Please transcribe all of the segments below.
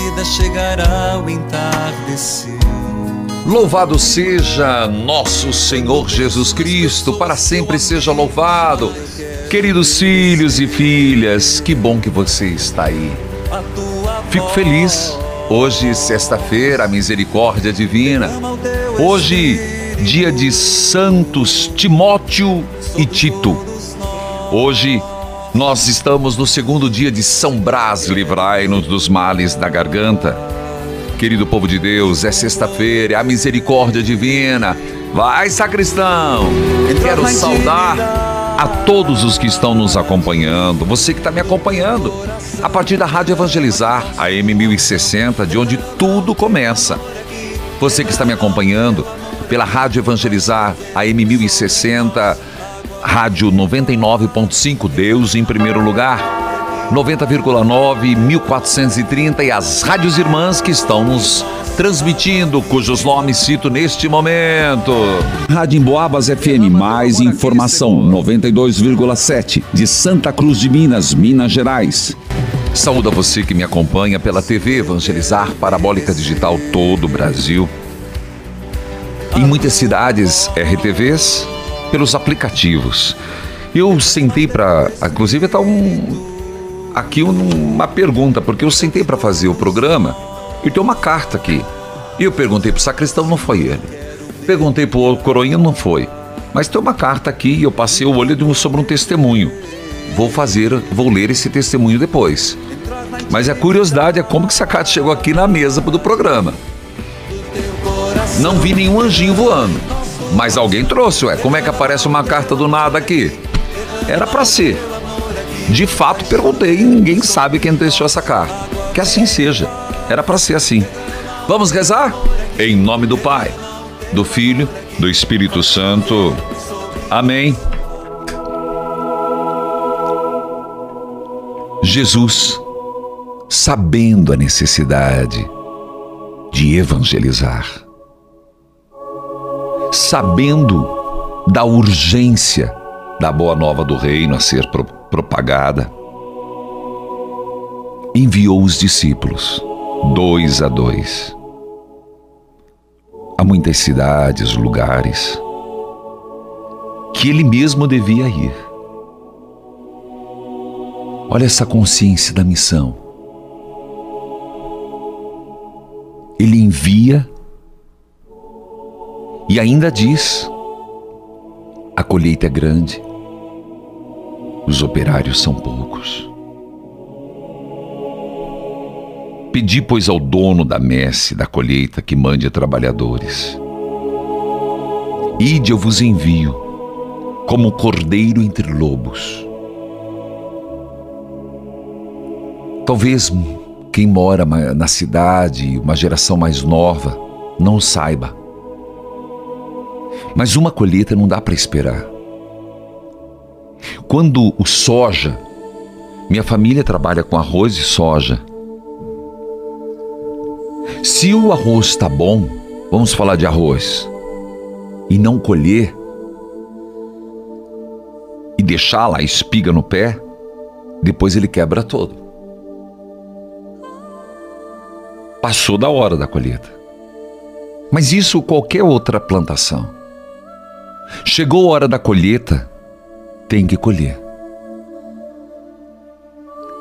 vida chegará o entardecer. Louvado seja nosso Senhor Jesus Cristo, para sempre seja louvado. Queridos filhos e filhas, que bom que você está aí. Fico feliz. Hoje, sexta-feira, misericórdia divina. Hoje, dia de Santos Timóteo e Tito. Hoje, nós estamos no segundo dia de São Brás, livrai-nos dos males da garganta. Querido povo de Deus, é sexta-feira, é a misericórdia divina. Vai, sacristão! Quero saudar a todos os que estão nos acompanhando, você que está me acompanhando, a partir da Rádio Evangelizar, a M1060, de onde tudo começa. Você que está me acompanhando pela Rádio Evangelizar, a M1060, Rádio 99.5, Deus em primeiro lugar. 90,9, 1430 e as rádios irmãs que estão nos transmitindo, cujos nomes cito neste momento. Rádio Emboabas FM, mais informação, 92,7, de Santa Cruz de Minas, Minas Gerais. Saúde a você que me acompanha pela TV Evangelizar Parabólica Digital todo o Brasil. Em muitas cidades, RTVs, pelos aplicativos. Eu sentei para, inclusive está um aqui um- uma pergunta, porque eu sentei para fazer o programa e tem uma carta aqui. E eu perguntei pro sacristão, não foi ele. Perguntei pro coroinha, não foi. Mas tem uma carta aqui e eu passei o olho um- sobre um testemunho. Vou fazer, vou ler esse testemunho depois. Mas a curiosidade é como que essa carta chegou aqui na mesa do programa. Não vi nenhum anjinho voando. Mas alguém trouxe, ué. Como é que aparece uma carta do nada aqui? Era pra ser. De fato, perguntei e ninguém sabe quem deixou essa carta. Que assim seja. Era pra ser assim. Vamos rezar? Em nome do Pai, do Filho, do Espírito Santo. Amém. Jesus, sabendo a necessidade de evangelizar, sabendo da urgência da boa nova do reino a ser pro- propagada, enviou os discípulos, dois a dois, a muitas cidades, lugares, que ele mesmo devia ir. Olha essa consciência da missão. Ele envia e ainda diz: a colheita é grande, os operários são poucos. Pedi, pois, ao dono da messe da colheita que mande trabalhadores. Ide, eu vos envio, como cordeiro entre lobos. Talvez quem mora na cidade, uma geração mais nova, não saiba. Mas uma colheita não dá para esperar. Quando o soja, minha família trabalha com arroz e soja. Se o arroz está bom, vamos falar de arroz, e não colher, e deixar lá a espiga no pé, depois ele quebra todo. Passou da hora da colheita. Mas isso qualquer outra plantação. Chegou a hora da colheita, tem que colher.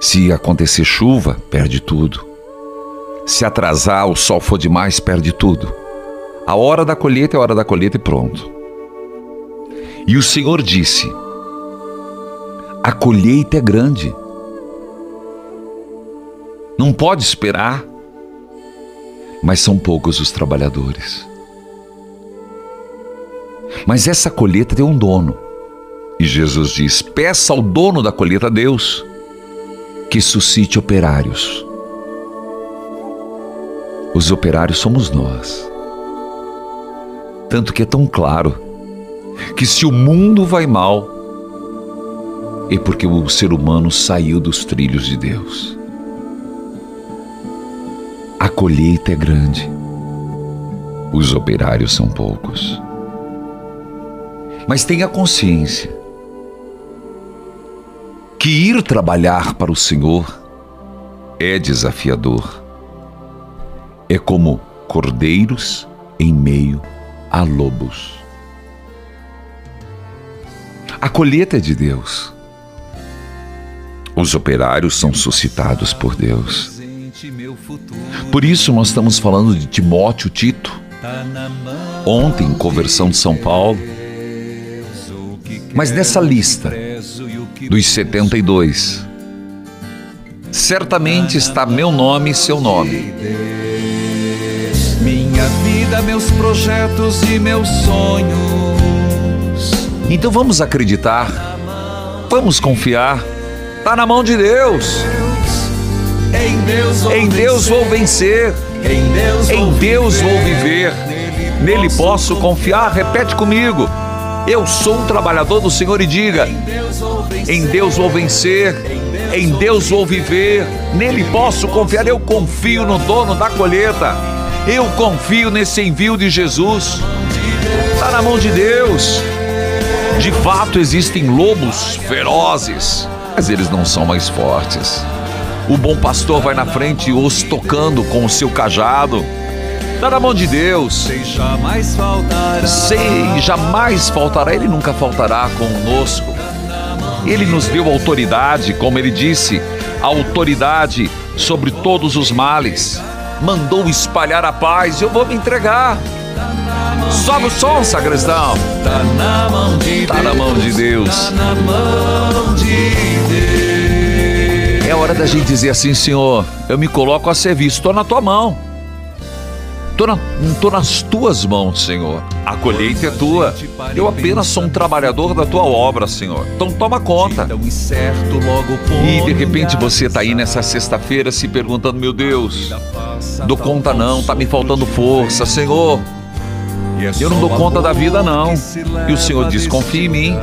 Se acontecer chuva, perde tudo. Se atrasar, o sol for demais, perde tudo. A hora da colheita é a hora da colheita e pronto. E o Senhor disse: A colheita é grande. Não pode esperar, mas são poucos os trabalhadores. Mas essa colheita tem um dono. E Jesus diz: Peça ao dono da colheita a Deus que suscite operários. Os operários somos nós. Tanto que é tão claro que se o mundo vai mal, é porque o ser humano saiu dos trilhos de Deus. A colheita é grande, os operários são poucos. Mas tenha consciência que ir trabalhar para o Senhor é desafiador. É como cordeiros em meio a lobos. A colheita é de Deus. Os operários são suscitados por Deus. Por isso nós estamos falando de Timóteo Tito. Ontem, conversão de São Paulo. Mas nessa lista dos 72, certamente está meu nome e seu nome. Minha vida, meus projetos e meus sonhos. Então vamos acreditar, vamos confiar, está na mão de Deus. Em Deus vou, Em Deus vou vencer, Em Deus, em Deus vou viver, nele posso confiar. Repete comigo. Eu sou um trabalhador do Senhor e diga: em Deus vou vencer, em Deus vou viver, nele posso confiar. Eu confio no dono da colheita, eu confio nesse envio de Jesus. Está na mão de Deus. De fato, existem lobos ferozes, mas eles não são mais fortes. O bom pastor vai na frente os tocando com o seu cajado. Está na mão de Deus. sei jamais faltará. Sei, jamais faltará, Ele nunca faltará conosco. Ele nos deu autoridade, como Ele disse, autoridade sobre todos os males. Mandou espalhar a paz, eu vou me entregar. Sobe o som, sagrestão. Tá na mão de Tá na mão de Deus. Tá na mão de Deus. É hora da gente dizer assim, Senhor, eu me coloco a serviço, estou na tua mão. Estou na, tô nas tuas mãos, Senhor. A colheita é tua. Eu apenas sou um trabalhador da tua obra, Senhor. Então toma conta. E de repente você está aí nessa sexta-feira se perguntando: Meu Deus, dou conta não, tá me faltando força, Senhor. Eu não dou conta da vida não. E o Senhor diz: Confia em mim,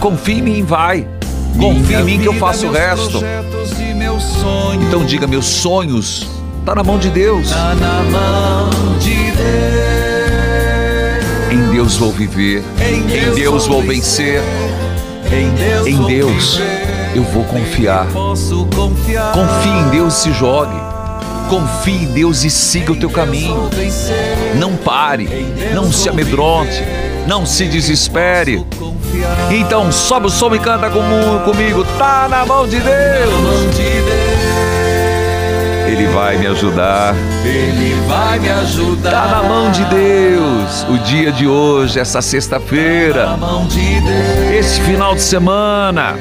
confia em mim, vai. Confia em mim que eu faço o resto. Então diga: Meus sonhos tá na mão de Deus. Tá na mão de Deus. Em Deus vou viver, em Deus vou vencer, Em Deus, em Deus eu vou confiar. Confiar. Confie em Deus e se jogue. Confie em Deus e siga o teu caminho. Vencer. Não pare, não se amedronte, não se desespere. Então sobe o som e canta com- comigo. Tá na mão de na Deus. Ele vai me ajudar. Ele vai me ajudar. Tá na mão de Deus. O dia de hoje, essa Na sexta-feira, mão de Deus. esse final de semana,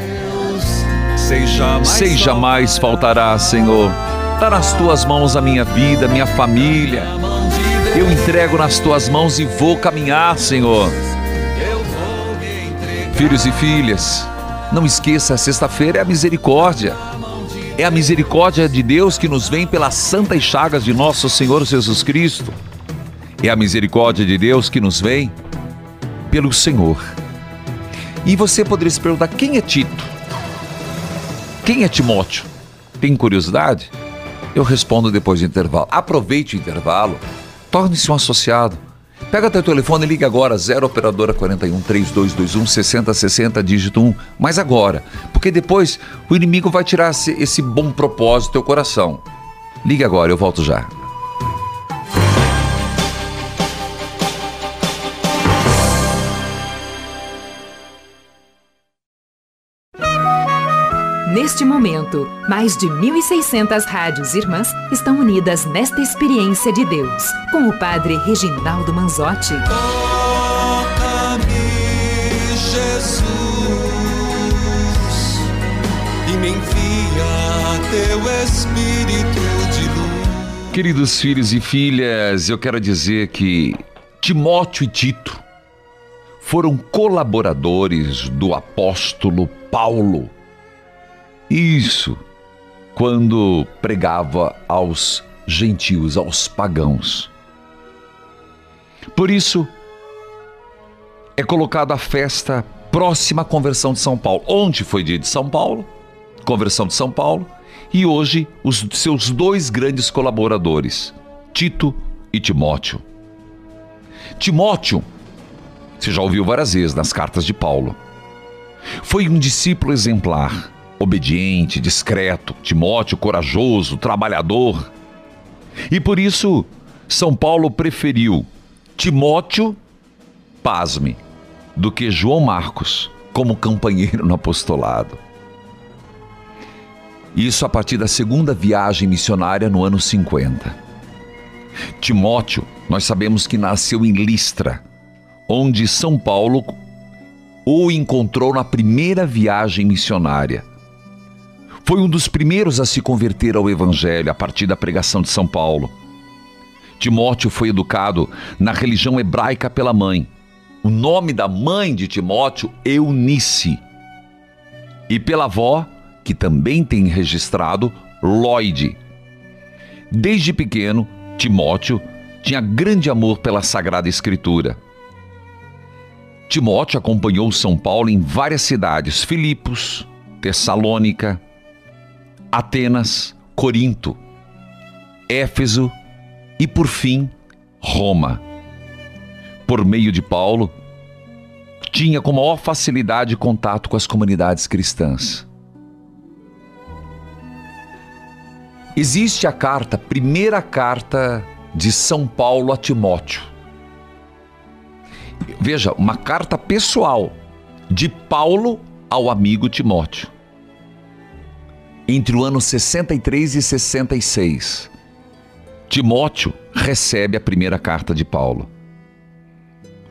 Sei jamais. sei jamais faltará, Senhor. Tá nas tuas mãos a minha vida, minha família. Na Deus. Eu entrego nas tuas mãos e vou caminhar, Senhor. Filhos e filhas, não esqueça, sexta-feira é a misericórdia. É a misericórdia de Deus que nos vem pelas santas chagas de nosso Senhor Jesus Cristo. É a misericórdia de Deus que nos vem pelo Senhor. E você poderia se perguntar: quem é Tito? Quem é Timóteo? Tem curiosidade? Eu respondo depois do intervalo. Aproveite o intervalo, torne-se um associado Pega teu telefone e liga agora, 0 operadora 41 3221 6060, dígito 1, mas agora, porque depois o inimigo vai tirar esse, bom propósito do teu coração. Liga agora, eu volto já. Neste momento, mais de 1.600 rádios irmãs estão unidas nesta experiência de Deus, com o Padre Reginaldo Manzotti. Toca-me, Jesus, e me envia teu Espírito de luz. Queridos filhos e filhas, eu quero dizer que Timóteo e Tito foram colaboradores do apóstolo Paulo isso quando pregava aos gentios, aos pagãos. Por isso, é colocada a festa próxima à conversão de São Paulo. Ontem foi dia de São Paulo, conversão de São Paulo, e hoje os seus dois grandes colaboradores, Tito e Timóteo. Timóteo, você já ouviu várias vezes nas cartas de Paulo, foi um discípulo exemplar obediente, discreto, Timóteo corajoso, trabalhador. E por isso, São Paulo preferiu Timóteo, pasme, do que João Marcos como companheiro no apostolado. Isso a partir da segunda viagem missionária no ano 50. Timóteo, nós sabemos que nasceu em Listra, onde São Paulo o encontrou na primeira viagem missionária. Foi um dos primeiros a se converter ao Evangelho a partir da pregação de São Paulo. Timóteo foi educado na religião hebraica pela mãe. O nome da mãe de Timóteo, Eunice. E pela avó, que também tem registrado, Lloyd. Desde pequeno, Timóteo tinha grande amor pela Sagrada Escritura. Timóteo acompanhou São Paulo em várias cidades: Filipos, Tessalônica, Atenas, Corinto, Éfeso e, por fim, Roma. Por meio de Paulo, tinha com maior facilidade contato com as comunidades cristãs. Existe a carta, primeira carta de São Paulo a Timóteo. Veja, uma carta pessoal de Paulo ao amigo Timóteo entre o ano 63 e 66, Timóteo recebe a primeira carta de Paulo.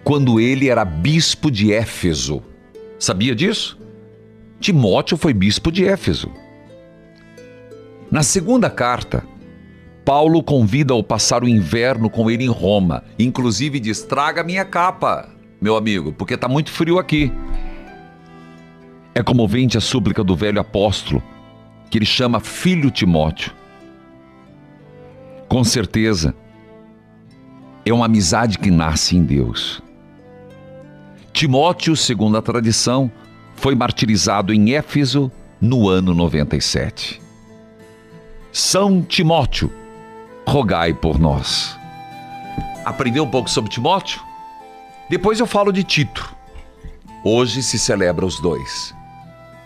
Quando ele era bispo de Éfeso. Sabia disso? Timóteo foi bispo de Éfeso. Na segunda carta, Paulo convida-o passar o inverno com ele em Roma. Inclusive diz: traga minha capa, meu amigo, porque está muito frio aqui. É comovente a súplica do velho apóstolo que ele chama filho Timóteo. Com certeza, é uma amizade que nasce em Deus. Timóteo, segundo a tradição, foi martirizado em Éfeso no ano 97. São Timóteo, rogai por nós. Aprendeu um pouco sobre Timóteo? Depois eu falo de Tito. Hoje se celebra os dois.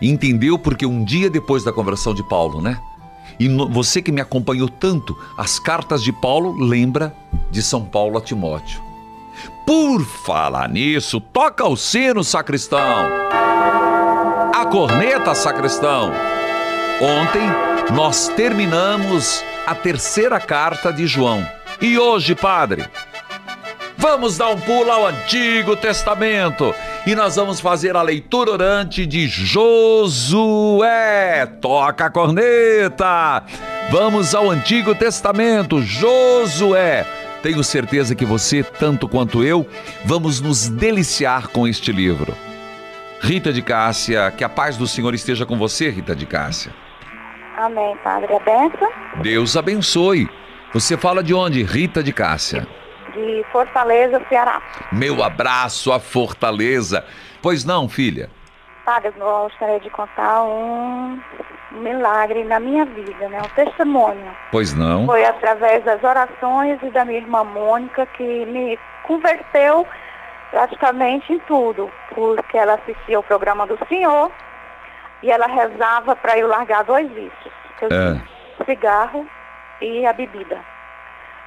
Entendeu porque um dia depois da conversão de Paulo, né? E no, você que me acompanhou tanto, as cartas de Paulo lembra de São Paulo a Timóteo. Por falar nisso, toca o sino, sacristão. A corneta, sacristão. Ontem nós terminamos a terceira carta de João. E hoje, padre, vamos dar um pulo ao Antigo Testamento e nós vamos fazer a leitura orante de Josué. Toca a corneta! Vamos ao Antigo Testamento, Josué. Tenho certeza que você, tanto quanto eu, vamos nos deliciar com este livro. Rita de Cássia, que a paz do Senhor esteja com você, Rita de Cássia. Amém, Padre. Abençoe. Deus abençoe. Você fala de onde, Rita de Cássia? De Fortaleza, Ceará. Meu abraço à Fortaleza. Pois não, filha? Padre, eu gostaria de contar um milagre na minha vida, né? Um testemunho. Pois não. Foi através das orações e da minha irmã Mônica que me converteu praticamente em tudo, porque ela assistia o programa do senhor e ela rezava para eu largar dois vícios. que eu É. cigarro e a bebida.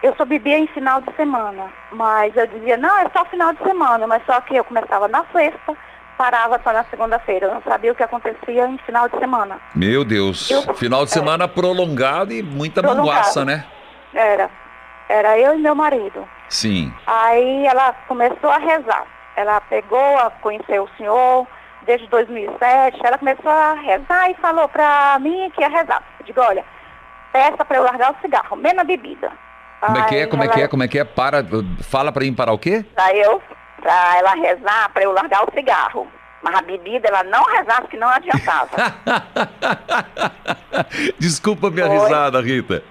Eu só bebia em final de semana, mas eu dizia, não, é só final de semana, mas só que eu começava na sexta, parava só na segunda-feira. Eu não sabia o que acontecia em final de semana. Meu Deus. Eu- Final de é. semana prolongado e muita Prolongado. manguaça, né? Era. Era eu e meu marido. Sim. Aí ela começou a rezar. Ela pegou, a conheceu o senhor desde 2007. Ela começou a rezar e falou pra mim que ia rezar. Eu digo, olha, peça pra eu largar o cigarro, menos a bebida. Como é que é? Como é que é? Como é que é? Para, fala pra mim parar o quê? Pra eu, pra ela rezar, pra eu largar o cigarro. Mas a bebida ela não rezava, que não adiantava. Desculpa minha Oi. risada, Rita.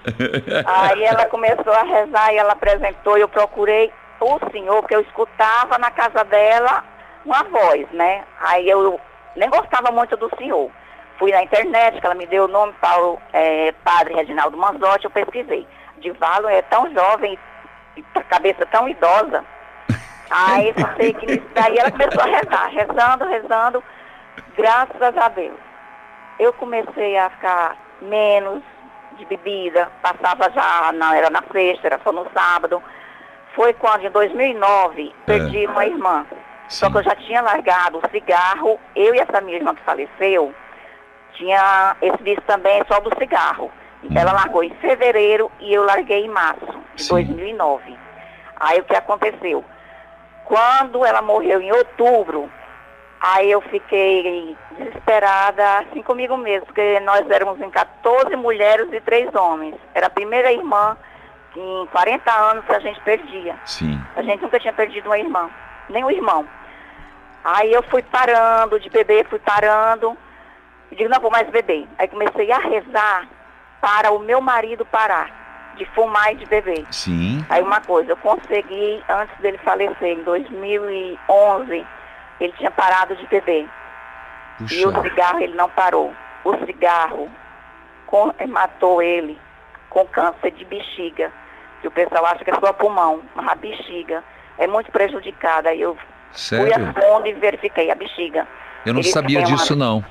Aí ela começou a rezar e ela apresentou, eu procurei o senhor, porque eu escutava na casa dela uma voz, né? Aí eu nem gostava muito do senhor. Fui na internet, que ela me deu o nome, Paulo, é, Padre Reginaldo Manzotti, eu pesquisei. Divalo é tão jovem e com a cabeça tão idosa. Aí só sei que daí ela começou a rezar, rezando, rezando, graças a Deus. Eu comecei a ficar menos de bebida, passava já, não era na sexta, era só no sábado. Foi quando, em 2009, perdi uma irmã. Só Sim. que eu já tinha largado o cigarro, eu e essa minha irmã que faleceu, tinha esse vício também só do cigarro. Então ela largou em fevereiro e eu larguei em março de Sim. 2009. Aí o que aconteceu? Quando ela morreu em outubro, aí eu fiquei desesperada, assim comigo mesmo, porque nós éramos em 14 mulheres e 3 homens. Era a primeira irmã que em 40 anos que a gente perdia. Sim. A gente nunca tinha perdido uma irmã, nem um irmão. Aí eu fui parando de beber, fui parando. E digo, não vou mais beber. Aí comecei a rezar para o meu marido parar de fumar e de beber. Sim. Aí uma coisa, eu consegui, antes dele falecer, em 2011, ele tinha parado de beber. E o Puxa. cigarro ele não parou. O cigarro com- matou ele com câncer de bexiga. Que o pessoal acha que é só pulmão, mas a bexiga é muito prejudicada. Aí eu fui Sério? a fundo e verifiquei a bexiga. Eu não Ele sabia tem uma- disso, não.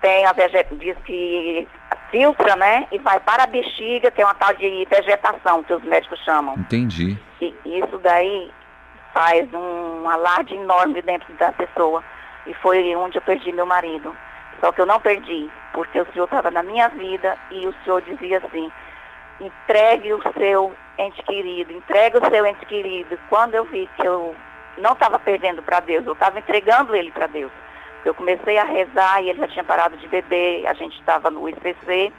Tem a diz que filtra, né? E vai para a bexiga, tem uma tal de vegetação que os médicos chamam. Entendi. E isso daí faz um alarde enorme dentro da pessoa. E foi onde eu perdi meu marido. Só que eu não perdi, porque o senhor estava na minha vida e o senhor dizia assim, entregue o seu ente querido, entregue o seu ente querido. Quando eu vi que eu não estava perdendo para Deus, eu estava entregando ele para Deus. Eu comecei a rezar e ele já tinha parado de beber, a gente estava no ICC,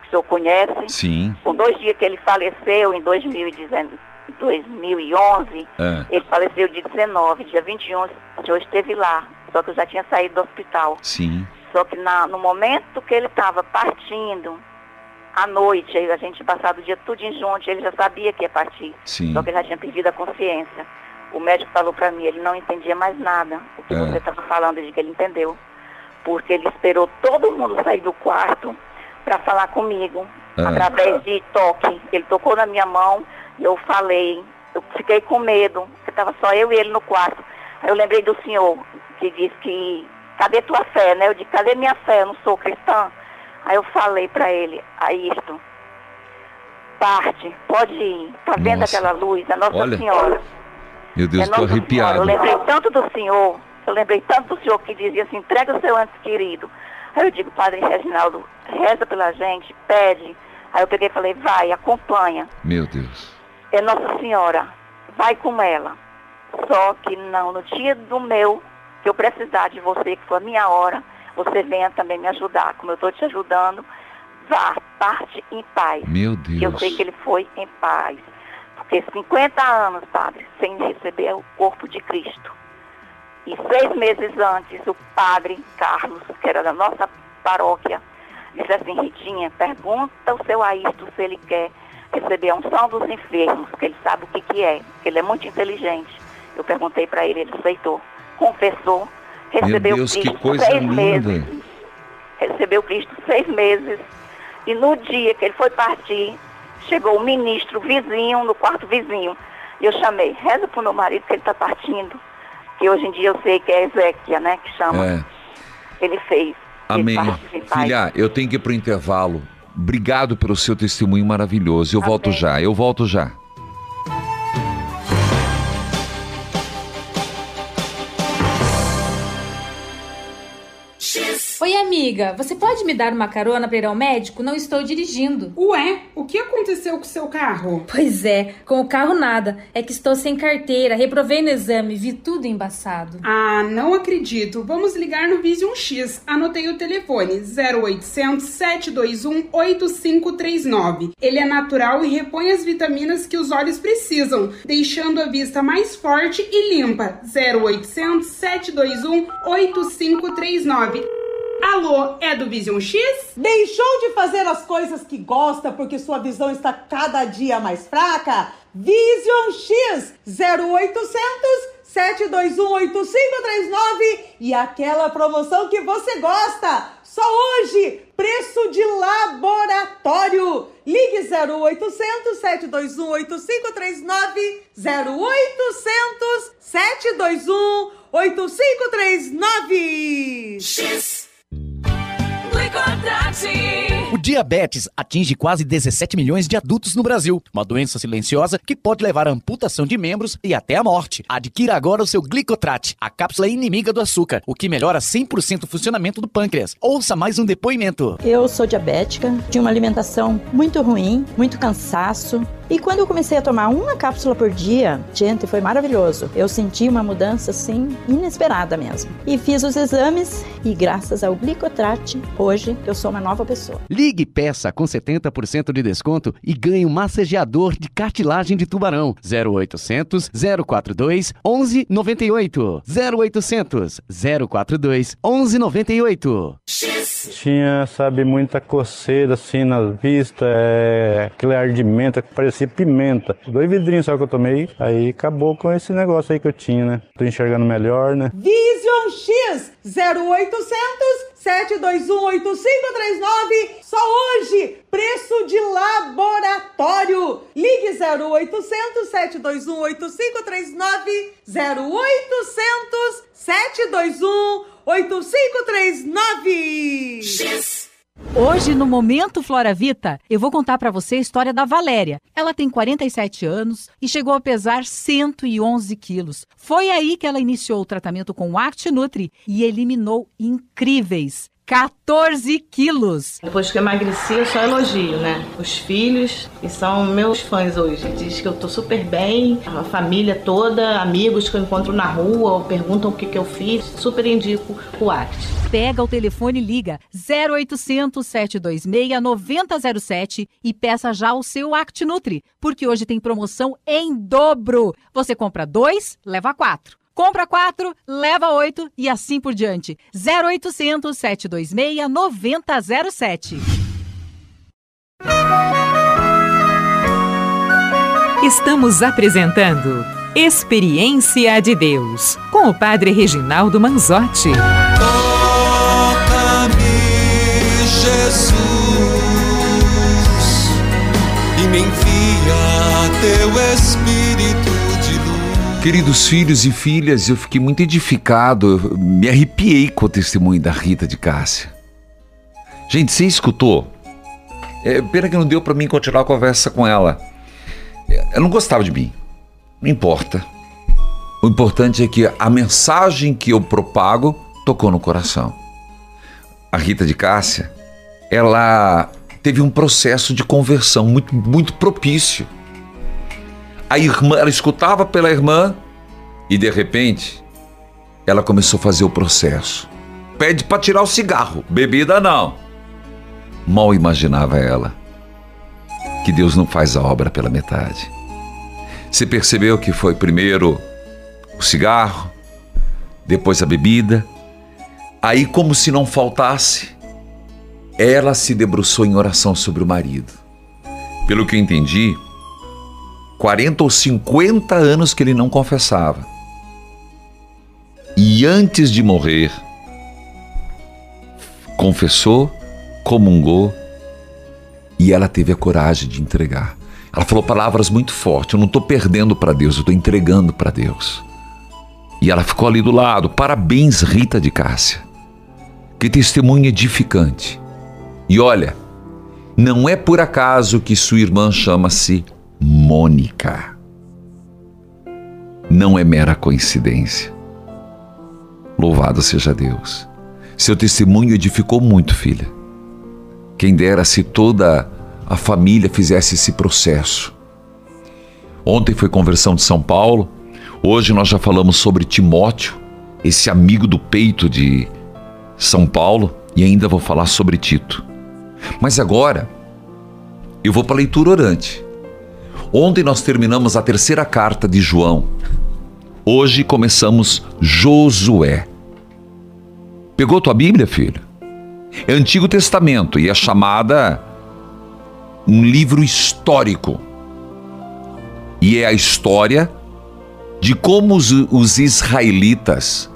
que o senhor conhece. Sim. Com dois dias que ele faleceu, em 2019, 2011, É. ele faleceu dia 19, dia 21, o senhor esteve lá. Só que eu já tinha saído do hospital. Sim. Só que na- no momento que ele estava partindo, à noite, a gente passado o dia tudo em junto, ele já sabia que ia partir. Sim. Só que ele já tinha perdido a consciência. O médico falou para mim, ele não entendia mais nada. O que É. você estava falando, de que ele entendeu. Porque ele esperou todo mundo sair do quarto para falar comigo, É. através de toque. Ele tocou na minha mão e eu falei. Eu fiquei com medo, porque estava só eu e ele no quarto. Aí eu lembrei do senhor, que disse que, cadê tua fé, né? Eu disse, cadê minha fé? Eu não sou cristã. Aí eu falei para ele, a isto, parte, pode ir. Tá vendo Nossa. aquela luz? A Nossa Olha. Senhora. Meu Deus, é Nossa Senhora. arrepiado. Eu lembrei tanto do Senhor, eu lembrei tanto do Senhor que dizia assim, entrega o seu antes querido. Aí eu digo, Padre Reginaldo, reza pela gente, pede. Aí eu peguei e falei, vai, acompanha. Meu Deus. É Nossa Senhora, vai com ela. Só que não, no dia do meu, que eu precisar de você, que for a minha hora, você venha também me ajudar. Como eu estou te ajudando, vá, parte em paz. Meu E eu Deus. sei que ele foi em paz. Porque 50 anos, padre, sem receber o corpo de Cristo. E seis meses antes, o padre Carlos, que era da nossa paróquia, disse assim, Ritinha, pergunta ao seu Aisto se ele quer receber a unção dos enfermos, que ele sabe o que, que é, que ele é muito inteligente. Eu perguntei para ele, ele aceitou, confessou, recebeu Deus, Cristo seis linda. meses recebeu Cristo seis meses. E no dia que ele foi partir, chegou o ministro vizinho, no quarto vizinho. E eu chamei, reza pro meu marido que ele está partindo. Que hoje em dia eu sei que é Ezequiel, né? Que chama. É. Ele fez. Amém. Filha, eu tenho que ir pro intervalo. Obrigado pelo seu testemunho maravilhoso. Eu volto Amém. já, eu volto já. Oi, amiga, você pode me dar uma carona para ir ao médico? Não estou dirigindo. Ué, o que aconteceu com o seu carro? Pois é, com o carro nada. É que estou sem carteira, reprovei no exame, vi tudo embaçado. Ah, não acredito. Vamos ligar no Vision X. Anotei o telefone 0800 721 8539. Ele é natural e repõe as vitaminas que os olhos precisam, deixando a vista mais forte e limpa. 0800 721 8539. Alô, é do Vision X? Deixou de fazer as coisas que gosta porque sua visão está cada dia mais fraca? Vision X 0800 721 8539 e aquela promoção que você gosta. Só hoje, preço de laboratório. Ligue 0800 721 8539 0800 721 8539 O diabetes atinge quase 17 milhões de adultos no Brasil, uma doença silenciosa que pode levar à amputação de membros e até à morte. Adquira agora o seu Glicotrat, a cápsula inimiga do açúcar, o que melhora 100% o funcionamento do pâncreas. Ouça mais um depoimento. Eu sou diabética, tinha uma alimentação muito ruim, muito cansaço. E quando eu comecei a tomar uma cápsula por dia, gente, foi maravilhoso. Eu senti uma mudança assim inesperada mesmo. E fiz os exames e graças ao Glicotrat, hoje eu sou uma nova pessoa. Ligue peça com 70% de desconto e ganhe um massageador de cartilagem de tubarão. 0800 042 1198. 0800 042 1198. Tinha, sabe, muita coceira assim na vista, é, aquele ardimento que parecia pimenta. Dois vidrinhos só que eu tomei, aí acabou com esse negócio aí que eu tinha, né? Tô enxergando melhor, né? Vision X 0800 721 8539 só hoje preço de laboratório. Ligue 0800 721 8539 0800 721 8539 Hoje, no Momento Flora Vita, eu vou contar pra você a história da Valéria. Ela tem 47 anos e chegou a pesar 111 quilos. Foi aí que ela iniciou o tratamento com o Act Nutri e eliminou incríveis 14 quilos. Depois que eu emagreci, eu só elogio, né? Os filhos, que são meus fãs hoje, diz que eu tô super bem, a família toda, amigos que eu encontro na rua, perguntam o que, que eu fiz, super indico o ACT. Pega o telefone e liga 0800 726 9007 e peça já o seu Act Nutri, porque hoje tem promoção em dobro. Você compra dois, leva quatro. Compra quatro, leva oito e assim por diante. 0800 726 9007. Estamos apresentando Experiência de Deus com o Padre Reginaldo Manzotti. Toca-me, Jesus, Queridos filhos e filhas, eu fiquei muito edificado, me arrepiei com o testemunho da Rita de Cássia. Gente, você escutou? É, pena que não deu para mim continuar a conversa com ela. Ela não gostava de mim. Não importa. O importante é que a mensagem que eu propago tocou no coração. A Rita de Cássia, ela teve um processo de conversão muito, muito propício. A irmã, ela escutava pela irmã e de repente ela começou a fazer o processo. Pede para tirar o cigarro, bebida não. Mal imaginava ela que Deus não faz a obra pela metade. Você percebeu que foi primeiro o cigarro, depois a bebida. Aí, como se não faltasse, ela se debruçou em oração sobre o marido. Pelo que eu entendi, 40 ou 50 anos que ele não confessava. E antes de morrer, confessou, comungou e ela teve a coragem de entregar. Ela falou palavras muito fortes. Eu não estou perdendo para Deus, eu estou entregando para Deus. E ela ficou ali do lado. Parabéns, Rita de Cássia. Que testemunho edificante. E olha, não é por acaso que sua irmã chama-se Mônica. Não é mera coincidência. Louvado seja Deus. Seu testemunho edificou muito, filha. Quem dera se toda a família fizesse esse processo. Ontem foi conversão de São Paulo, hoje nós já falamos sobre Timóteo, esse amigo do peito de São Paulo, e ainda vou falar sobre Tito. Mas agora eu vou para a leitura orante. Ontem nós terminamos a terceira carta de João. Hoje começamos Josué. Pegou tua Bíblia, filho? É Antigo Testamento e é chamada um livro histórico. E é a história de como os, os israelitas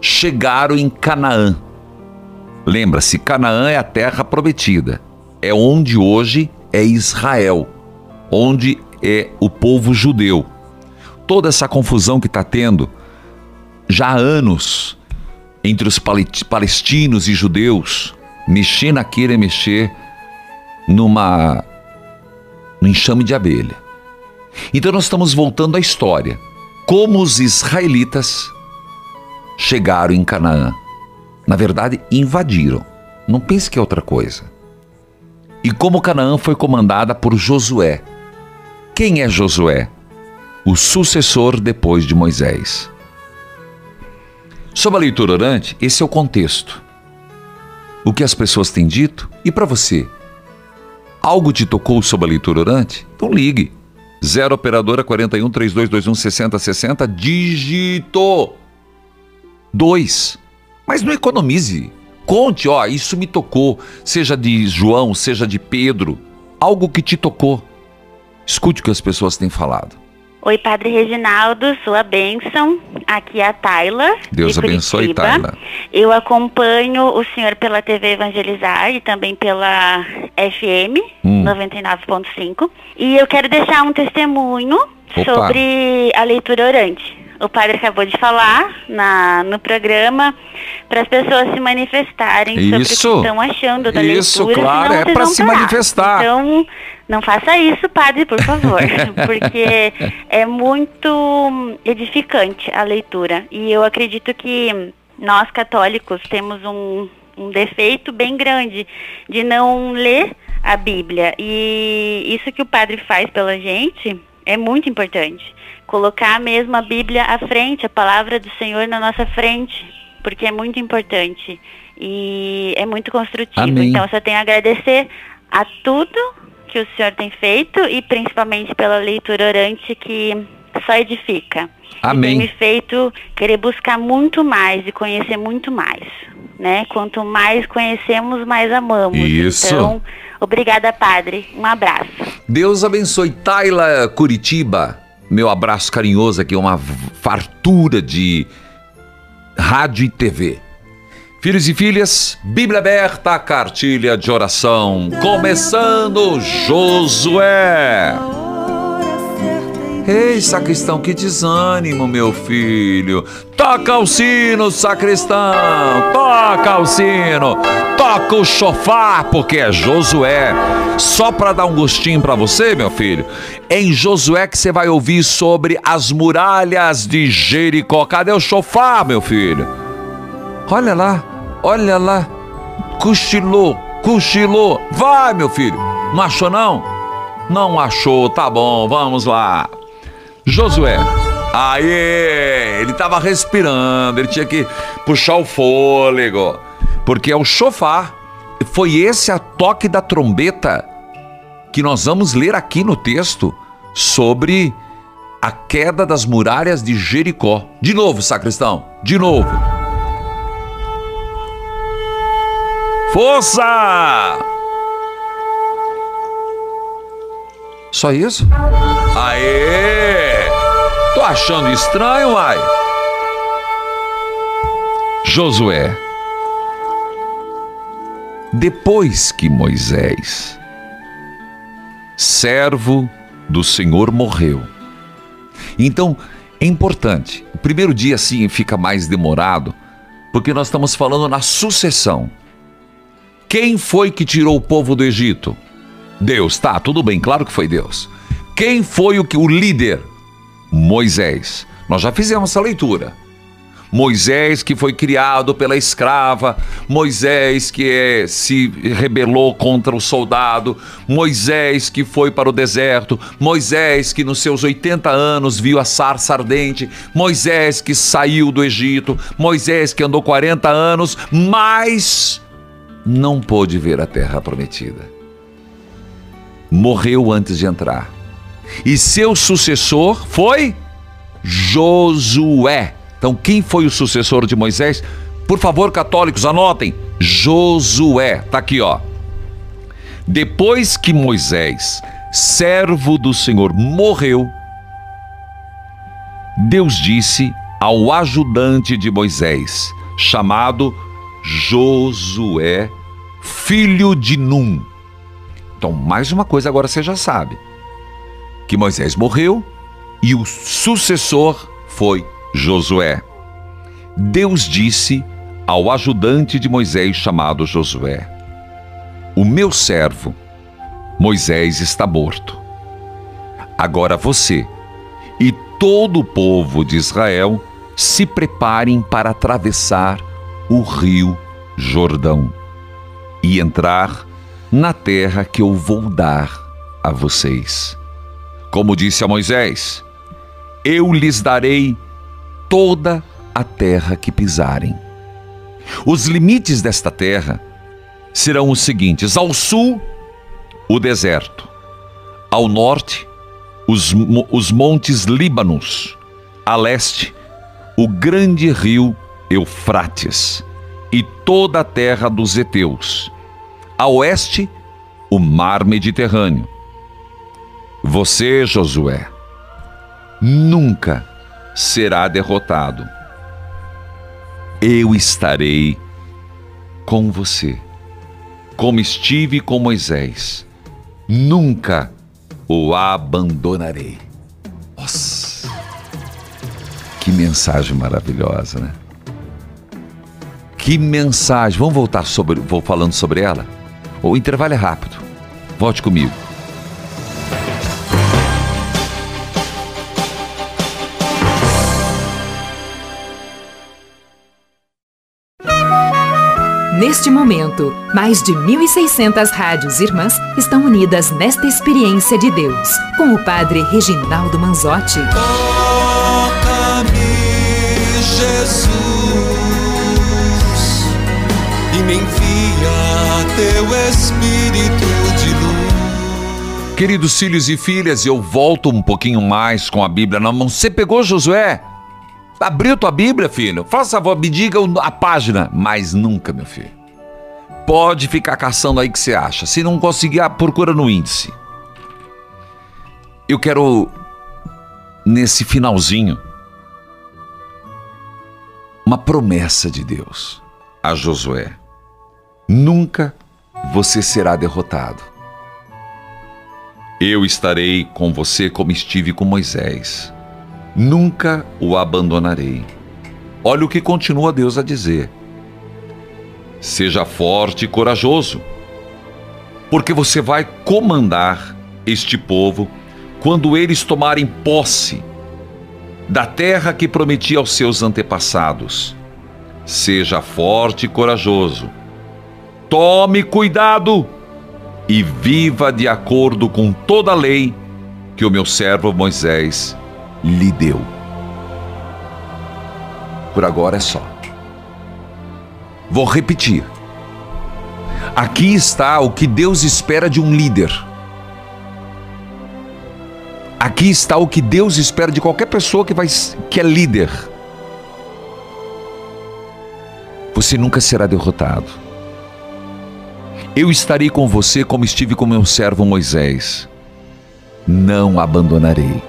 chegaram em Canaã. Lembra-se, Canaã é a terra prometida. É onde hoje é Israel, onde é o povo judeu. Toda essa confusão que está tendo já há anos entre os palestinos e judeus, mexer naquele é mexer numa no enxame de abelha. Então nós estamos voltando à história. Como os israelitas chegaram em Canaã. Na verdade, invadiram. Não pense que é outra coisa. E como Canaã foi comandada por Josué. Quem é Josué? O sucessor depois de Moisés. Sobre a leitura orante, esse é o contexto. O que as pessoas têm dito e para você, Algo te tocou sobre a leitura orante? Então ligue. 0 operadora 41 3221 6060 dígito 2. Mas não economize. Conte, ó, isso me tocou, seja de João, seja de Pedro, algo que te tocou. Escute o que as pessoas têm falado. Oi, Padre Reginaldo, sua bênção. Aqui é a Tayla. Deus abençoe, Tayla. Eu acompanho o senhor pela TV Evangelizar e também pela FM hum. 99.5. E eu quero deixar um testemunho Opa. sobre a leitura orante o padre acabou de falar na, no programa para as pessoas se manifestarem isso, sobre o que estão achando da isso, leitura. Isso, claro, é para se parar. manifestar. Então, não faça isso, padre, por favor, porque é muito edificante a leitura. E eu acredito que nós católicos temos um, um defeito bem grande de não ler a Bíblia. E isso que o padre faz pela gente é muito importante colocar mesmo a Bíblia à frente, a palavra do Senhor na nossa frente, porque é muito importante e é muito construtivo. Amém. Então, você tem a agradecer a tudo que o Senhor tem feito e principalmente pela leitura orante que só edifica. Amém. E tem me feito querer buscar muito mais e conhecer muito mais, né? Quanto mais conhecemos, mais amamos. Isso. Então, obrigada, Padre. Um abraço. Deus abençoe. Taila Curitiba meu abraço carinhoso aqui, uma fartura de rádio e TV. Filhos e filhas, Bíblia aberta, cartilha de oração, começando Josué. Ei, sacristão, que desânimo, meu filho. Toca o sino, sacristão. Toca o sino. Toca o chofar, porque é Josué. Só para dar um gostinho para você, meu filho. Em Josué que você vai ouvir sobre as muralhas de Jericó. Cadê o chofar, meu filho? Olha lá, olha lá. Cochilou, cochilou. Vai, meu filho. Não achou não? Não achou, tá bom, vamos lá. Josué. Aê! Ele estava respirando, ele tinha que puxar o fôlego. Porque é o chofar. Foi esse a toque da trombeta que nós vamos ler aqui no texto sobre a queda das muralhas de Jericó. De novo, sacristão, de novo. Força! Só isso? Aê! Tô achando estranho, ai. Josué. Depois que Moisés, servo do Senhor morreu. Então, é importante. O primeiro dia, sim, fica mais demorado, porque nós estamos falando na sucessão. Quem foi que tirou o povo do Egito? Deus, tá, tudo bem, claro que foi Deus. Quem foi o que o líder? Moisés. Nós já fizemos essa leitura. Moisés que foi criado pela escrava, Moisés que é, se rebelou contra o soldado, Moisés que foi para o deserto, Moisés que nos seus 80 anos viu a sarça ardente, Moisés que saiu do Egito, Moisés que andou 40 anos, mas não pôde ver a terra prometida. Morreu antes de entrar. E seu sucessor foi Josué. Então, quem foi o sucessor de Moisés? Por favor, católicos, anotem. Josué. Tá aqui, ó. Depois que Moisés, servo do Senhor, morreu, Deus disse ao ajudante de Moisés, chamado Josué, filho de Num. Então, mais uma coisa agora você já sabe: que Moisés morreu e o sucessor foi Josué. Deus disse ao ajudante de Moisés chamado Josué: O meu servo, Moisés, está morto. Agora você e todo o povo de Israel se preparem para atravessar o rio Jordão e entrar na terra que eu vou dar a vocês. Como disse a Moisés: Eu lhes darei toda a terra que pisarem. Os limites desta terra serão os seguintes: ao sul, o deserto, ao norte, os, os montes Líbanos, a leste, o grande rio Eufrates e toda a terra dos heteus, a oeste, o mar Mediterrâneo. Você, Josué, nunca será derrotado. Eu estarei com você, como estive com Moisés. Nunca o abandonarei. Nossa, que mensagem maravilhosa, né? Que mensagem. Vamos voltar sobre, vou falando sobre ela? O intervalo é rápido. Volte comigo. Neste momento, mais de 1.600 rádios irmãs estão unidas nesta experiência de Deus, com o Padre Reginaldo Manzotti. Queridos filhos e filhas, eu volto um pouquinho mais com a Bíblia na mão. Você pegou Josué? Abriu tua Bíblia, filho? Faça favor, me diga a página. Mas nunca, meu filho. Pode ficar caçando aí que você acha. Se não conseguir, ah, procura no índice. Eu quero, nesse finalzinho, uma promessa de Deus a Josué: nunca você será derrotado. Eu estarei com você como estive com Moisés. Nunca o abandonarei. Olha o que continua Deus a dizer. Seja forte e corajoso, porque você vai comandar este povo quando eles tomarem posse da terra que prometi aos seus antepassados. Seja forte e corajoso. Tome cuidado e viva de acordo com toda a lei que o meu servo Moisés lhe deu. Por agora é só. Vou repetir. Aqui está o que Deus espera de um líder. Aqui está o que Deus espera de qualquer pessoa que, vai, que é líder. Você nunca será derrotado. Eu estarei com você como estive com meu servo Moisés. Não abandonarei.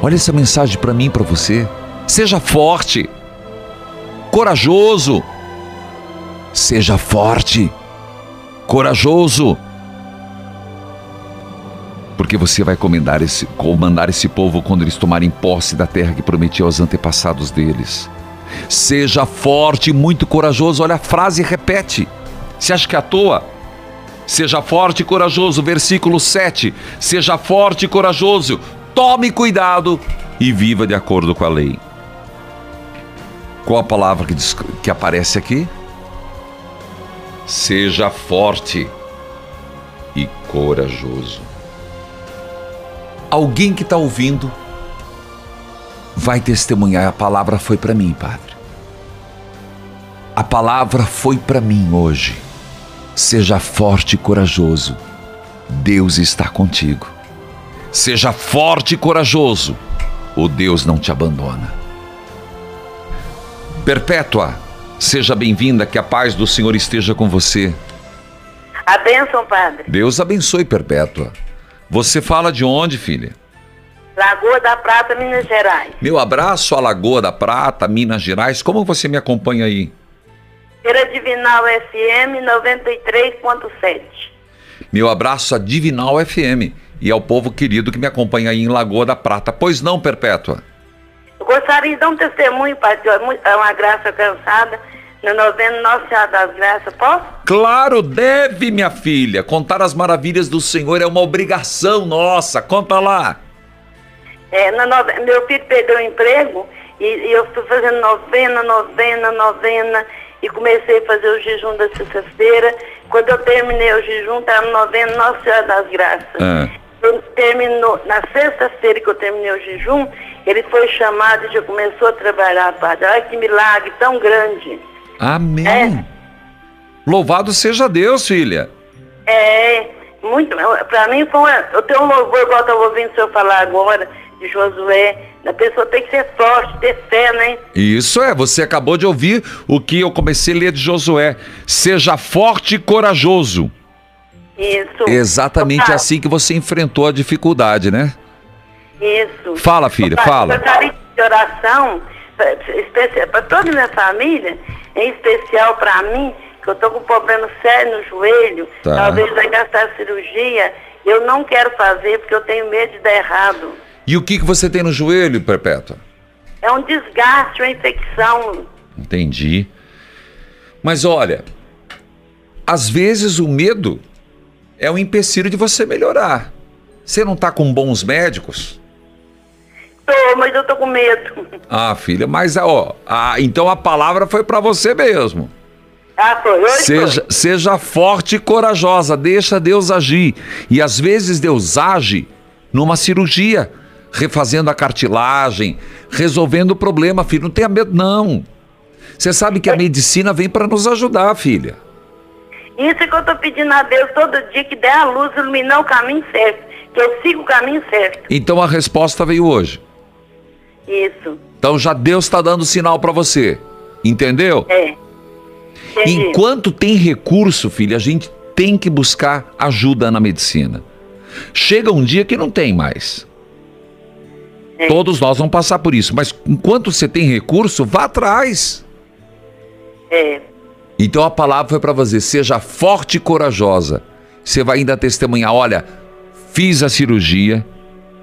Olha essa mensagem para mim e para você. Seja forte, corajoso. Seja forte, corajoso. porque você vai comandar esse, comandar esse povo quando eles tomarem posse da terra que prometi aos antepassados deles. Seja forte e muito corajoso. Olha a frase, repete. Você acha que é à toa? Seja forte e corajoso, versículo 7. Seja forte e corajoso, tome cuidado e viva de acordo com a lei. Qual a palavra que, diz, que aparece aqui? Seja forte e corajoso. Alguém que está ouvindo vai testemunhar: a palavra foi para mim, Padre. A palavra foi para mim hoje. Seja forte e corajoso. Deus está contigo. Seja forte e corajoso. O Deus não te abandona. Perpétua, seja bem-vinda, que a paz do Senhor esteja com você. A bênção, padre. Deus abençoe, Perpétua. Você fala de onde, filha? Lagoa da Prata, Minas Gerais. Meu abraço à Lagoa da Prata, Minas Gerais. Como você me acompanha aí? Pela Divinal FM 93.7. Meu abraço a Divinal FM e ao povo querido que me acompanha aí em Lagoa da Prata. Pois não, Perpétua? Eu gostaria de dar um testemunho, Pai, é uma graça cansada, no noveno Nossa Senhora das Graças, posso? Claro, deve, minha filha. Contar as maravilhas do Senhor é uma obrigação nossa. Conta lá. É, nove... Meu filho perdeu o emprego e, e eu fui fazendo novena, novena, novena e comecei a fazer o jejum da sexta-feira. Quando eu terminei o jejum, estava no noveno Nossa Senhora das Graças. Ah. Eu terminou, na sexta-feira que eu terminei o jejum, ele foi chamado e já começou a trabalhar, padre. Olha que milagre tão grande. Amém. É. Louvado seja Deus, filha. É, muito. Para mim, foi uma, eu tenho um louvor, igual eu estava ouvindo o senhor falar agora, de Josué. A pessoa tem que ser forte, ter fé, né? Isso é, você acabou de ouvir o que eu comecei a ler de Josué. Seja forte e corajoso. Isso. Exatamente assim que você enfrentou a dificuldade, né? Isso. Fala, filha, fala. Eu gostaria de oração para toda a minha família, em especial para mim, que eu tô com um problema sério no joelho, tá. talvez vai gastar cirurgia. Eu não quero fazer porque eu tenho medo de dar errado. E o que, que você tem no joelho, Perpétua? É um desgaste, uma infecção. Entendi. Mas olha, às vezes o medo é um empecilho de você melhorar. Você não está com bons médicos? Tô, mas eu tô com medo. Ah, filha, mas ó, ah, então a palavra foi para você mesmo. Ah, foi. Hoje seja, foi. seja forte e corajosa, deixa Deus agir. E às vezes Deus age numa cirurgia refazendo a cartilagem, resolvendo o problema, filho. Não tenha medo, não. Você sabe que a medicina vem para nos ajudar, filha. Isso que eu estou pedindo a Deus todo dia, que dê a luz, iluminar o caminho certo, que eu siga o caminho certo. Então a resposta veio hoje. Isso. Então já Deus está dando sinal para você. Entendeu? É. Entendi. Enquanto tem recurso, filha, a gente tem que buscar ajuda na medicina. Chega um dia que não tem mais. É. Todos nós vamos passar por isso, mas enquanto você tem recurso, vá atrás. É. Então a palavra foi para você, seja forte e corajosa. Você vai ainda testemunhar, olha, fiz a cirurgia,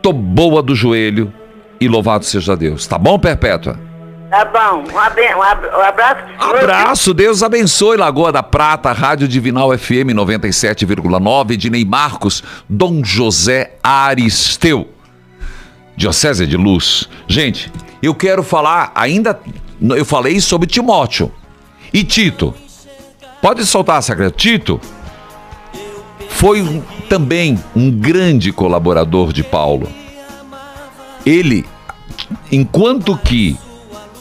tô boa do joelho e louvado seja Deus. Tá bom, Perpétua? Tá bom. Um, um ab- um abraço. Abraço, Deus abençoe Lagoa da Prata, Rádio Divinal FM 97,9, Ednei Marcos, Dom José Aristeu. Diocese de Luz. Gente, eu quero falar ainda. Eu falei sobre Timóteo. E Tito? Pode soltar, secretário. Tito foi também um grande colaborador de Paulo. Ele, enquanto que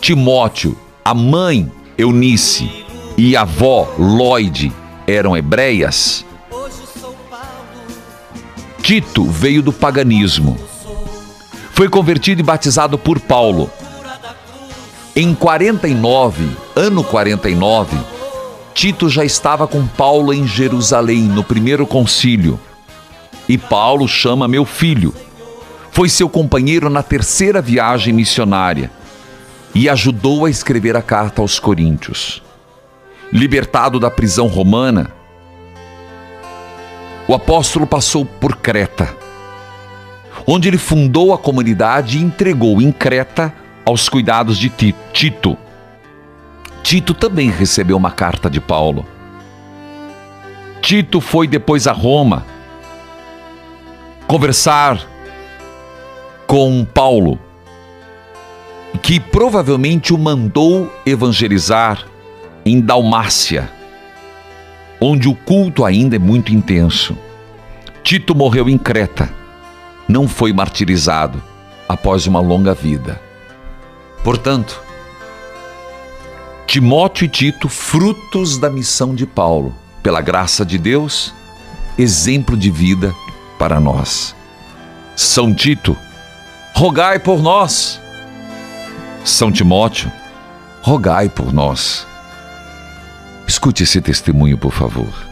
Timóteo, a mãe Eunice e a avó Lloyd eram hebreias, Tito veio do paganismo. Foi convertido e batizado por Paulo. Em 49, ano 49, Tito já estava com Paulo em Jerusalém, no primeiro concílio. E Paulo chama meu filho. Foi seu companheiro na terceira viagem missionária e ajudou a escrever a carta aos Coríntios. Libertado da prisão romana, o apóstolo passou por Creta onde ele fundou a comunidade e entregou em Creta aos cuidados de Tito. Tito também recebeu uma carta de Paulo. Tito foi depois a Roma conversar com Paulo, que provavelmente o mandou evangelizar em Dalmácia, onde o culto ainda é muito intenso. Tito morreu em Creta, não foi martirizado após uma longa vida. Portanto, Timóteo e Tito, frutos da missão de Paulo, pela graça de Deus, exemplo de vida para nós. São Tito, rogai por nós. São Timóteo, rogai por nós. Escute esse testemunho, por favor.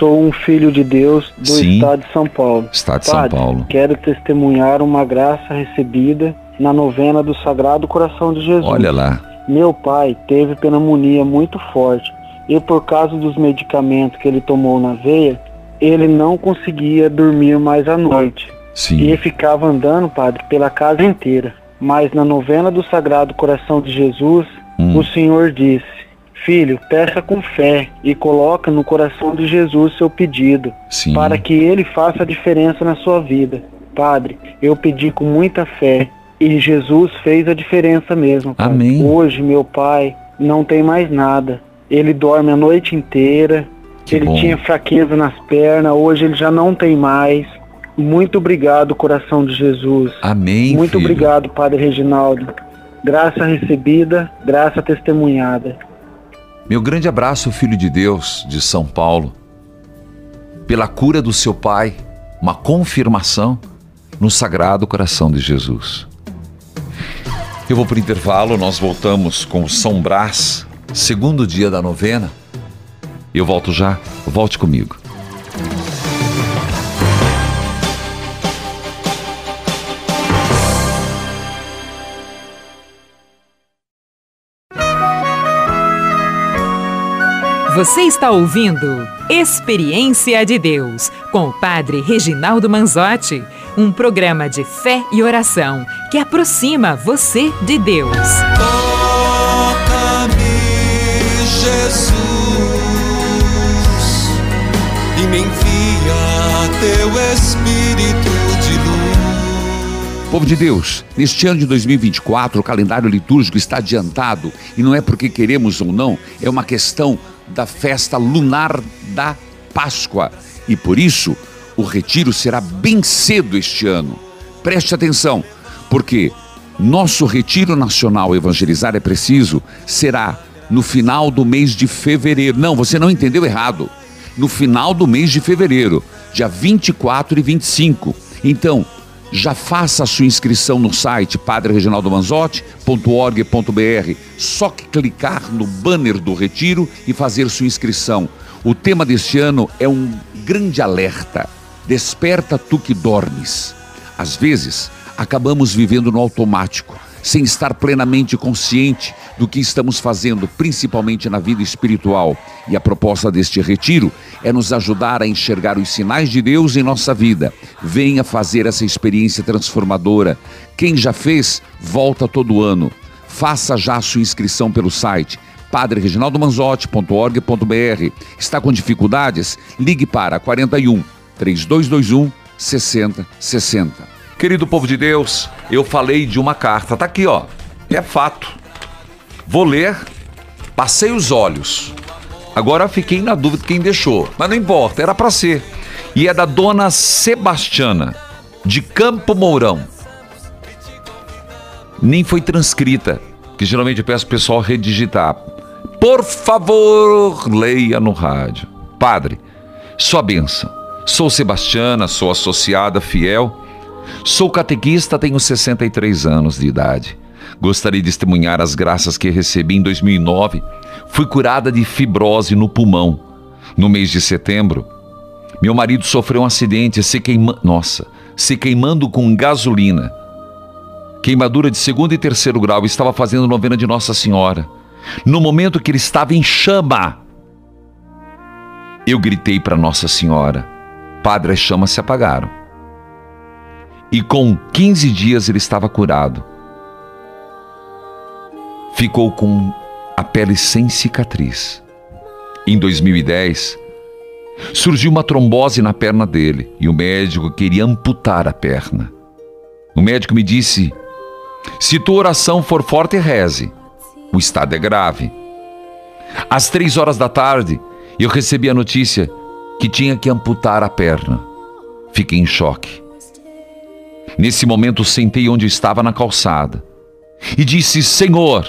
Sou um filho de Deus do Sim. estado de São Paulo. Estado de São Padre, Paulo. Quero testemunhar uma graça recebida na novena do Sagrado Coração de Jesus. Olha lá. Meu pai teve pneumonia muito forte e por causa dos medicamentos que ele tomou na veia, ele não conseguia dormir mais à noite. Sim. E ficava andando, padre, pela casa inteira. Mas na novena do Sagrado Coração de Jesus, Hum. o Senhor disse: Filho, peça com fé e coloca no coração de Jesus seu pedido, Sim. para que ele faça a diferença na sua vida. Padre, eu pedi com muita fé e Jesus fez a diferença mesmo. padre. Amém. Hoje meu pai não tem mais nada. Ele dorme a noite inteira. Que ele bom. tinha fraqueza nas pernas, hoje ele já não tem mais. Muito obrigado, coração de Jesus. Amém. Muito filho. obrigado, Padre Reginaldo. Graça recebida, graça testemunhada. Meu grande abraço, filho de Deus de São Paulo, pela cura do seu pai, uma confirmação no Sagrado Coração de Jesus. Eu vou para o intervalo, nós voltamos com São Brás, segundo dia da novena. Eu volto já, volte comigo. Você está ouvindo Experiência de Deus com o Padre Reginaldo Manzotti, um programa de fé e oração que aproxima você de Deus. Toca-me, Jesus, e me envia teu Espírito de luz. Povo de Deus, neste ano de 2024 o calendário litúrgico está adiantado e não é porque queremos ou não, é uma questão da festa lunar da Páscoa. E por isso, o retiro será bem cedo este ano. Preste atenção, porque nosso retiro nacional Evangelizar é Preciso será no final do mês de fevereiro. Não, você não entendeu errado. No final do mês de fevereiro, dia 24 e 25. Então, já faça a sua inscrição no site padrereginaldomanzotti.org.br. Só que clicar no banner do retiro e fazer sua inscrição. O tema deste ano é um grande alerta. Desperta tu que dormes. Às vezes, acabamos vivendo no automático, sem estar plenamente consciente do que estamos fazendo, principalmente na vida espiritual. E a proposta deste retiro é nos ajudar a enxergar os sinais de Deus em nossa vida. Venha fazer essa experiência transformadora. Quem já fez, volta todo ano. Faça já sua inscrição pelo site padrereginaldomanzotti.org.br. Está com dificuldades? Ligue para 41 3221 6060. Querido povo de Deus, eu falei de uma carta, tá aqui, ó. É fato. Vou ler, passei os olhos. Agora fiquei na dúvida quem deixou, mas não importa, era para ser. E é da dona Sebastiana, de Campo Mourão. Nem foi transcrita, que geralmente eu peço pro pessoal redigitar. Por favor, leia no rádio. Padre, sua bênção. Sou Sebastiana, sou associada fiel. Sou catequista, tenho 63 anos de idade. Gostaria de testemunhar as graças que recebi em 2009. Fui curada de fibrose no pulmão. No mês de setembro, meu marido sofreu um acidente se queimando, nossa, se queimando com gasolina. Queimadura de segundo e terceiro grau, estava fazendo novena de Nossa Senhora. No momento que ele estava em chama, eu gritei para Nossa Senhora: Padre, as chamas se apagaram. E com 15 dias ele estava curado. Ficou com a pele sem cicatriz. Em 2010, surgiu uma trombose na perna dele e o médico queria amputar a perna. O médico me disse: se tua oração for forte, reze. O estado é grave. Às três horas da tarde, eu recebi a notícia que tinha que amputar a perna. Fiquei em choque. Nesse momento, sentei onde estava na calçada e disse: Senhor,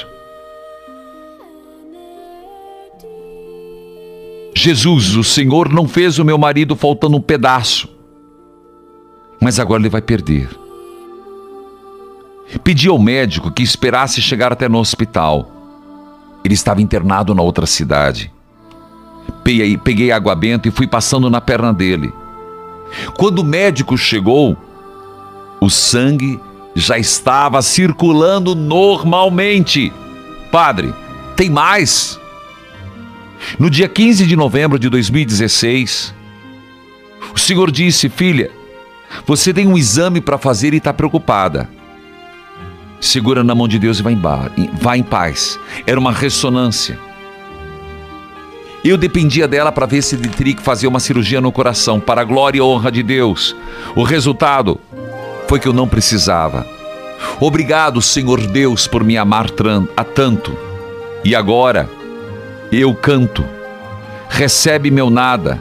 Jesus, o Senhor não fez o meu marido faltando um pedaço, mas agora ele vai perder. Pedi ao médico que esperasse chegar até no hospital. Ele estava internado na outra cidade. Peguei, peguei água benta e fui passando na perna dele. Quando o médico chegou, o sangue já estava circulando normalmente. Padre, tem mais. No dia 15 de novembro de 2016, o senhor disse: Filha, você tem um exame para fazer e está preocupada. Segura na mão de Deus e vai em, bar, vai em paz. Era uma ressonância. Eu dependia dela para ver se ele teria que fazer uma cirurgia no coração, para a glória e honra de Deus. O resultado foi que eu não precisava. Obrigado, Senhor Deus, por me amar a tanto. E agora, eu canto. Recebe meu nada.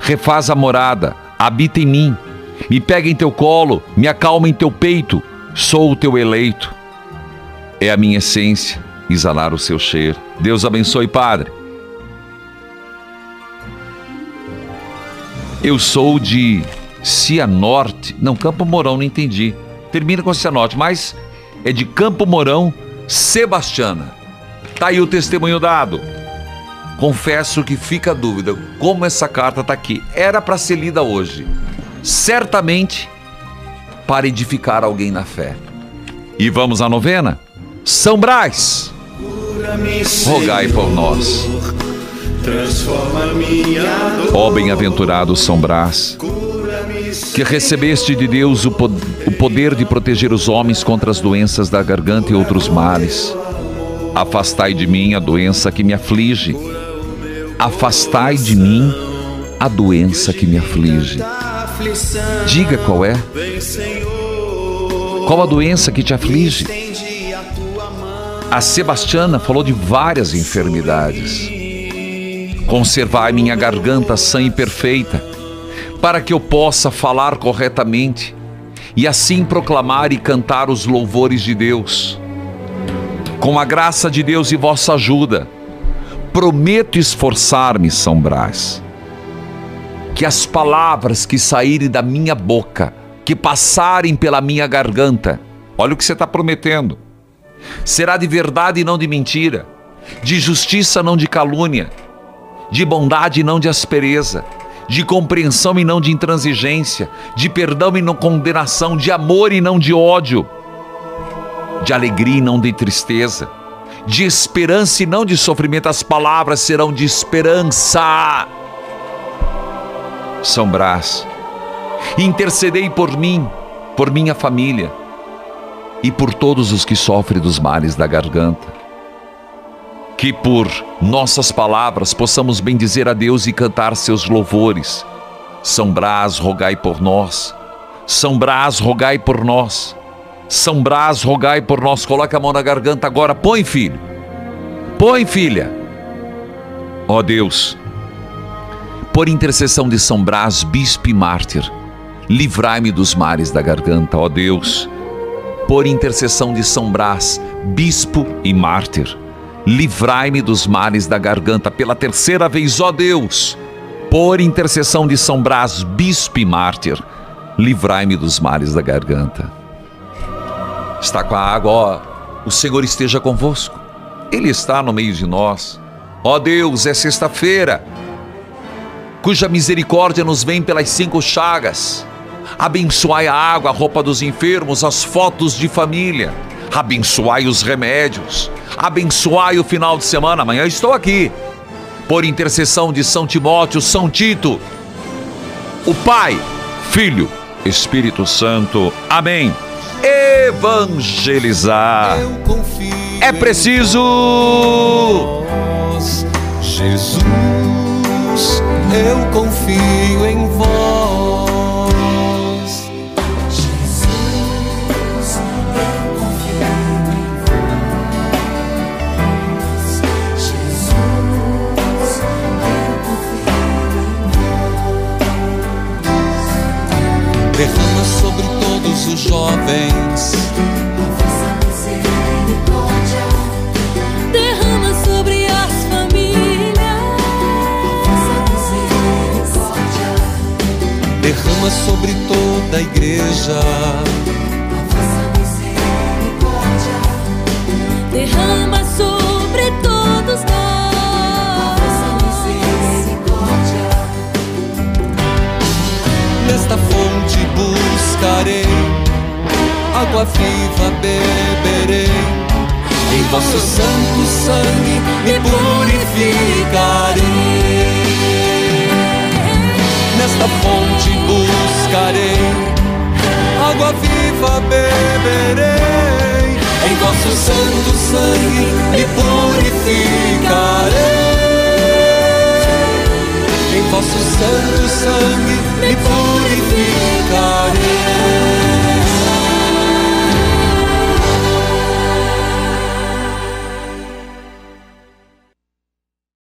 Refaz a morada. Habita em mim. Me pega em teu colo. Me acalma em teu peito Sou o teu eleito. É a minha essência exalar o seu cheiro. Deus abençoe, Padre. Eu sou de Cianorte. Não, Campo Mourão, não entendi. Termina com Cianorte, mas é de Campo Mourão, Sebastiana. Tá aí o testemunho dado. Confesso que fica a dúvida como essa carta tá aqui. Era para ser lida hoje. Certamente para edificar alguém na fé. E vamos à novena? São Brás, rogai por nós. Ó bem-aventurado São Brás, que recebeste de Deus o, poder de proteger os homens contra as doenças da garganta e outros males. Afastai de mim a doença que me aflige. Afastai de mim a doença que me aflige. Diga qual é. Qual a doença que te aflige? A Sebastiana falou de várias enfermidades. Conservai minha garganta sã e perfeita, para que eu possa falar corretamente e assim proclamar e cantar os louvores de Deus. Com a graça de Deus e vossa ajuda, prometo esforçar-me, São Brás que as palavras que saírem da minha boca, que passarem pela minha garganta, olha o que você está prometendo, será de verdade e não de mentira, de justiça, não de calúnia, de bondade e não de aspereza, de compreensão e não de intransigência, de perdão e não condenação, de amor e não de ódio, de alegria e não de tristeza, de esperança e não de sofrimento. As palavras serão de esperança. São Brás. Intercedei por mim, por minha família e por todos os que sofrem dos males da garganta. Que por nossas palavras possamos bendizer a Deus e cantar seus louvores. São Brás, rogai por nós. São Brás, rogai por nós. São Brás, rogai por nós. Coloca a mão na garganta agora. Põe, filho. Põe, filha. Ó oh Deus, por intercessão de São Brás, bispo e mártir, livrai-me dos mares da garganta, ó Deus. Por intercessão de São Brás, bispo e mártir, livrai-me dos males da garganta pela terceira vez, ó Deus. Por intercessão de São Brás, bispo e mártir, livrai-me dos males da garganta. Está com a água, ó. O Senhor esteja convosco. Ele está no meio de nós. Ó Deus, é sexta-feira cuja misericórdia nos vem pelas cinco chagas. Abençoai a água, a roupa dos enfermos, as fotos de família. Abençoai os remédios. Abençoai o final de semana. Amanhã estou aqui. Por intercessão de São Timóteo, São Tito, o Pai, Filho Espírito Santo. Amém. Evangelizar. É preciso. Jesus, eu confio em vós. Todos os jovens. Derrama sobre as famílias. Derrama sobre toda a igreja. Derrama sobre todos nós. Buscarei, água viva beberei. Em vosso santo sangue me purificarei. Nesta fonte buscarei, água viva beberei. Em vosso santo sangue me purificarei vosso santo sangue me purificarei.